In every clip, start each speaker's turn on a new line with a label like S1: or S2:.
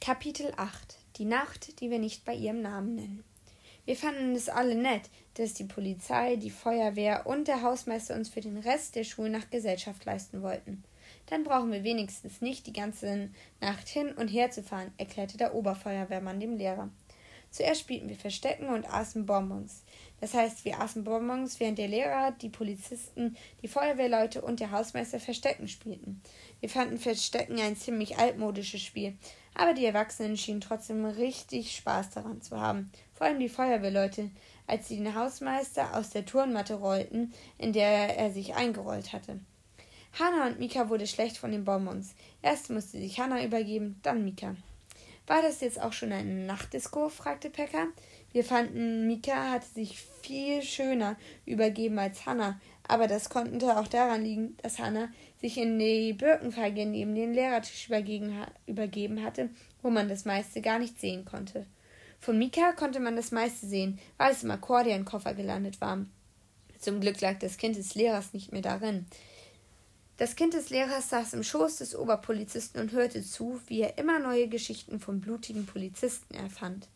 S1: Kapitel 8 Die Nacht, die wir nicht bei ihrem Namen nennen. Wir fanden es alle nett, dass die Polizei, die Feuerwehr und der Hausmeister uns für den Rest der Schulnacht Gesellschaft leisten wollten. Dann brauchen wir wenigstens nicht die ganze Nacht hin und her zu fahren, erklärte der Oberfeuerwehrmann dem Lehrer. Zuerst spielten wir Verstecken und aßen Bonbons. Das heißt, wir aßen Bonbons, während der Lehrer, die Polizisten, die Feuerwehrleute und der Hausmeister Verstecken spielten. Wir fanden Verstecken ein ziemlich altmodisches Spiel, aber die Erwachsenen schienen trotzdem richtig Spaß daran zu haben. Vor allem die Feuerwehrleute, als sie den Hausmeister aus der Turnmatte rollten, in der er sich eingerollt hatte. Hanna und Mika wurde schlecht von den Bonbons. Erst musste sich Hanna übergeben, dann Mika. War das jetzt auch schon eine Nachtdisco? fragte Pekka. Wir fanden, Mika hatte sich viel schöner übergeben als Hanna, aber das konnte auch daran liegen, dass Hanna sich in die Birkenfeige neben den Lehrertisch übergeben hatte, wo man das meiste gar nicht sehen konnte. Von Mika konnte man das meiste sehen, weil es im Akkordeonkoffer gelandet war. Zum Glück lag das Kind des Lehrers nicht mehr darin. Das Kind des Lehrers saß im Schoß des Oberpolizisten und hörte zu, wie er immer neue Geschichten von blutigen Polizisten erfand.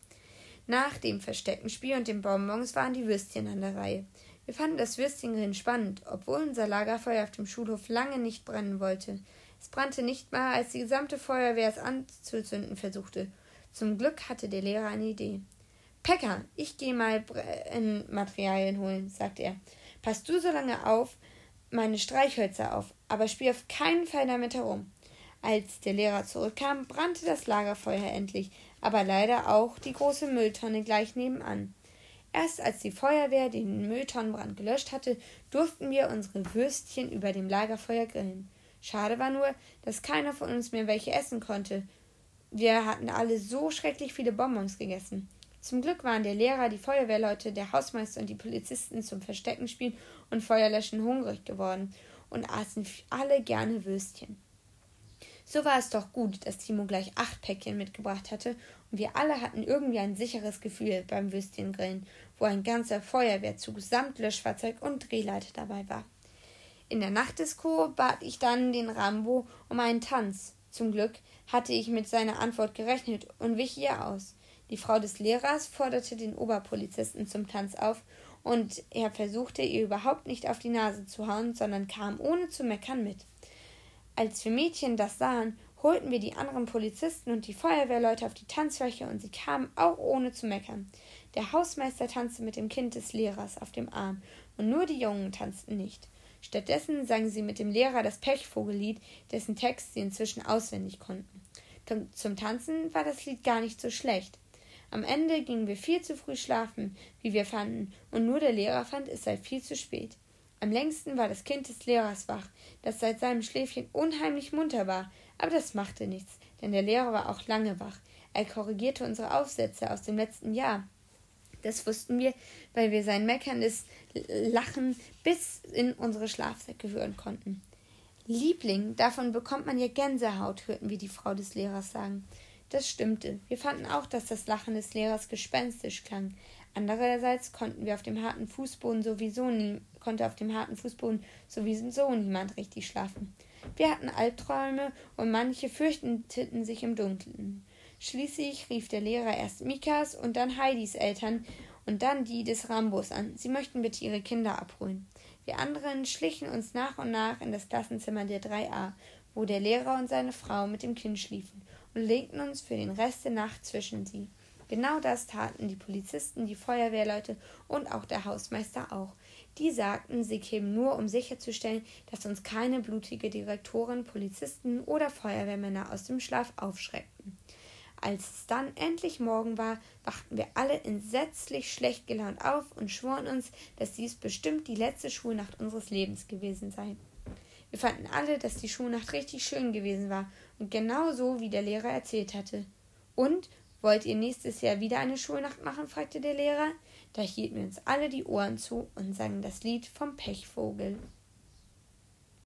S1: Nach dem Versteckenspiel und den Bonbons waren die Würstchen an der Reihe. Wir fanden das Würstchengrillen spannend, obwohl unser Lagerfeuer auf dem Schulhof lange nicht brennen wollte. Es brannte nicht mal, als die gesamte Feuerwehr es anzuzünden versuchte. Zum Glück hatte der Lehrer eine Idee. Pekka, ich gehe mal Brennmaterialien holen, sagte er. Pass du so lange auf meine Streichhölzer auf, aber spiel auf keinen Fall damit herum. Als der Lehrer zurückkam, brannte das Lagerfeuer endlich, aber leider auch die große Mülltonne gleich nebenan. Erst als die Feuerwehr den Mülltonnenbrand gelöscht hatte, durften wir unsere Würstchen über dem Lagerfeuer grillen. Schade war nur, dass keiner von uns mehr welche essen konnte. Wir hatten alle so schrecklich viele Bonbons gegessen. Zum Glück waren der Lehrer, die Feuerwehrleute, der Hausmeister und die Polizisten zum Versteckenspielen und Feuerlöschen hungrig geworden und aßen alle gerne Würstchen. So war es doch gut, dass Timo gleich acht Päckchen mitgebracht hatte und wir alle hatten irgendwie ein sicheres Gefühl beim Würstchengrillen, wo ein ganzer Feuerwehrzug samt Löschfahrzeug und Drehleiter dabei war. In der Nachtdisco bat ich dann den Rambo um einen Tanz. Zum Glück hatte ich mit seiner Antwort gerechnet und wich ihr aus. Die Frau des Lehrers forderte den Oberpolizisten zum Tanz auf, und er versuchte ihr überhaupt nicht auf die Nase zu hauen, sondern kam ohne zu meckern mit. Als wir Mädchen das sahen, holten wir die anderen Polizisten und die Feuerwehrleute auf die Tanzfläche und sie kamen auch ohne zu meckern. Der Hausmeister tanzte mit dem Kind des Lehrers auf dem Arm und nur die Jungen tanzten nicht. Stattdessen sangen sie mit dem Lehrer das Pechvogellied, dessen Text sie inzwischen auswendig konnten. Zum Tanzen war das Lied gar nicht so schlecht. Am Ende gingen wir viel zu früh schlafen, wie wir fanden, und nur der Lehrer fand, es sei viel zu spät. Am längsten war das Kind des Lehrers wach, das seit seinem Schläfchen unheimlich munter war, aber das machte nichts, denn der Lehrer war auch lange wach. Er korrigierte unsere Aufsätze aus dem letzten Jahr. Das wussten wir, weil wir sein meckerndes Lachen bis in unsere Schlafsäcke hören konnten. Liebling, davon bekommt man ja Gänsehaut, hörten wir die Frau des Lehrers sagen. Das stimmte. Wir fanden auch, dass das Lachen des Lehrers gespenstisch klang. Andererseits konnten wir auf dem harten Fußboden sowieso nie, konnte auf dem harten Fußboden sowieso niemand richtig schlafen. Wir hatten Albträume und manche fürchteten sich im Dunkeln. Schließlich rief der Lehrer erst Mikas und dann Heidis Eltern und dann die des Rambos an. Sie möchten bitte ihre Kinder abholen. Wir anderen schlichen uns nach und nach in das Klassenzimmer der 3a, wo der Lehrer und seine Frau mit dem Kind schliefen und legten uns für den Rest der Nacht zwischen sie. Genau das taten die Polizisten, die Feuerwehrleute und auch der Hausmeister auch. Die sagten, sie kämen nur, um sicherzustellen, dass uns keine blutige Direktoren, Polizisten oder Feuerwehrmänner aus dem Schlaf aufschreckten. Als es dann endlich Morgen war, wachten wir alle entsetzlich schlecht gelaunt auf und schworen uns, dass dies bestimmt die letzte Schulnacht unseres Lebens gewesen sei. Wir fanden alle, dass die Schulnacht richtig schön gewesen war und genau so, wie der Lehrer erzählt hatte. Und wollt ihr nächstes Jahr wieder eine Schulnacht machen? fragte der Lehrer. Da hielten wir uns alle die Ohren zu und sangen das Lied vom Pechvogel.